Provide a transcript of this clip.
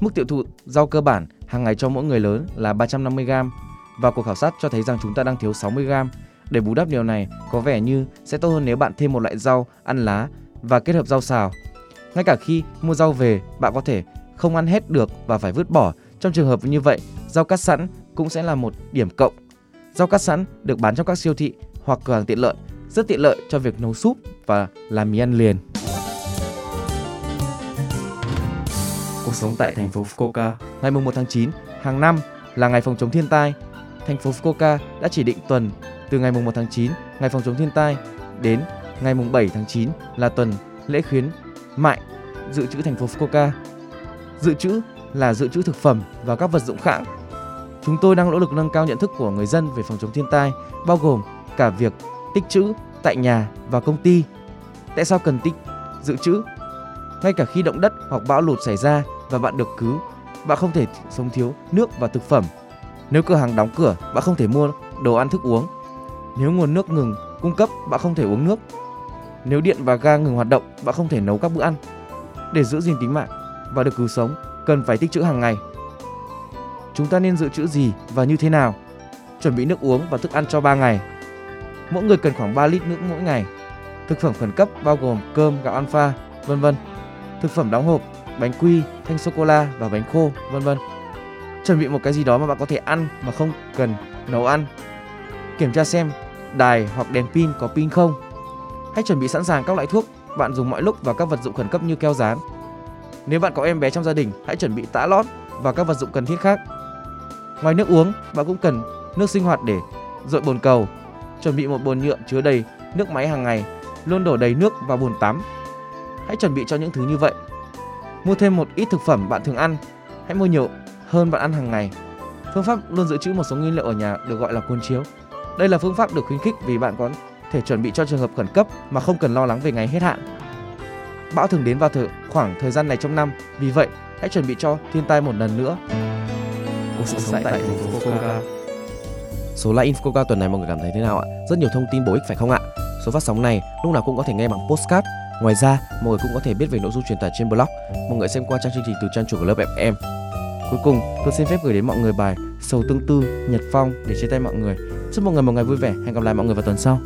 Mức tiêu thụ rau cơ bản hàng ngày cho mỗi người lớn là 350 g và cuộc khảo sát cho thấy rằng chúng ta đang thiếu 60 g. Để bù đắp điều này, có vẻ như sẽ tốt hơn nếu bạn thêm một loại rau ăn lá và kết hợp rau xào. Ngay cả khi mua rau về, bạn có thể không ăn hết được và phải vứt bỏ. Trong trường hợp như vậy, rau cắt sẵn cũng sẽ là một điểm cộng. Rau cắt sẵn được bán trong các siêu thị hoặc cửa hàng tiện lợi, rất tiện lợi cho việc nấu súp và làm mì ăn liền. Cuộc sống tại thành phố Fukuoka ngày 1 tháng 9 hàng năm là ngày phòng chống thiên tai. Thành phố Fukuoka đã chỉ định tuần từ ngày 1 tháng 9, ngày phòng chống thiên tai đến ngày 7 tháng 9 là tuần lễ khuyến mại dự trữ thành phố Fukuoka. Dự trữ là dự trữ thực phẩm và các vật dụng khác. Chúng tôi đang nỗ lực nâng cao nhận thức của người dân về phòng chống thiên tai, bao gồm cả việc tích trữ tại nhà và công ty. Tại sao cần tích dự trữ? Ngay cả khi động đất hoặc bão lụt xảy ra và bạn được cứu, bạn không thể sống thiếu nước và thực phẩm. Nếu cửa hàng đóng cửa, bạn không thể mua đồ ăn thức uống. Nếu nguồn nước ngừng cung cấp, bạn không thể uống nước. Nếu điện và ga ngừng hoạt động, bạn không thể nấu các bữa ăn. Để giữ gìn tính mạng và được cứu sống, cần phải tích trữ hàng ngày. Chúng ta nên dự trữ gì và như thế nào? Chuẩn bị nước uống và thức ăn cho 3 ngày. Mỗi người cần khoảng 3 lít nước mỗi ngày. Thực phẩm khẩn cấp bao gồm cơm, gạo alpha, vân vân. Thực phẩm đóng hộp, bánh quy, thanh sô cô la và bánh khô, vân vân. Chuẩn bị một cái gì đó mà bạn có thể ăn mà không cần nấu ăn. Kiểm tra xem đài hoặc đèn pin có pin không. Hãy chuẩn bị sẵn sàng các loại thuốc bạn dùng mọi lúc và các vật dụng khẩn cấp như keo dán. Nếu bạn có em bé trong gia đình, hãy chuẩn bị tã lót và các vật dụng cần thiết khác. Ngoài nước uống, bạn cũng cần nước sinh hoạt để dội bồn cầu. Chuẩn bị một bồn nhựa chứa đầy nước máy hàng ngày, luôn đổ đầy nước vào bồn tắm. Hãy chuẩn bị cho những thứ như vậy. Mua thêm một ít thực phẩm bạn thường ăn, hãy mua nhiều hơn bạn ăn hàng ngày. Phương pháp luôn dự trữ một số nguyên liệu ở nhà được gọi là cuốn chiếu. Đây là phương pháp được khuyến khích vì bạn có thể chuẩn bị cho trường hợp khẩn cấp mà không cần lo lắng về ngày hết hạn. Bão thường đến vào thời khoảng thời gian này trong năm, vì vậy hãy chuẩn bị cho thiên tai một lần nữa. Cuộc sống tại thành phố Fukuoka. Số Live in Fukuoka tuần này mọi người cảm thấy thế nào ạ? Rất nhiều thông tin bổ ích phải không ạ? Số phát sóng này lúc nào cũng có thể nghe bằng postcard. Ngoài ra, mọi người cũng có thể biết về nội dung truyền tải trên blog. Mọi người xem qua trang chương trình từ trang chủ của lớp FM. Cuối cùng, tôi xin phép gửi đến mọi người bài Sầu Tương Tư, Nhật Phong để chia tay mọi người. Chúc mọi người một ngày vui vẻ. Hẹn gặp lại mọi người vào tuần sau.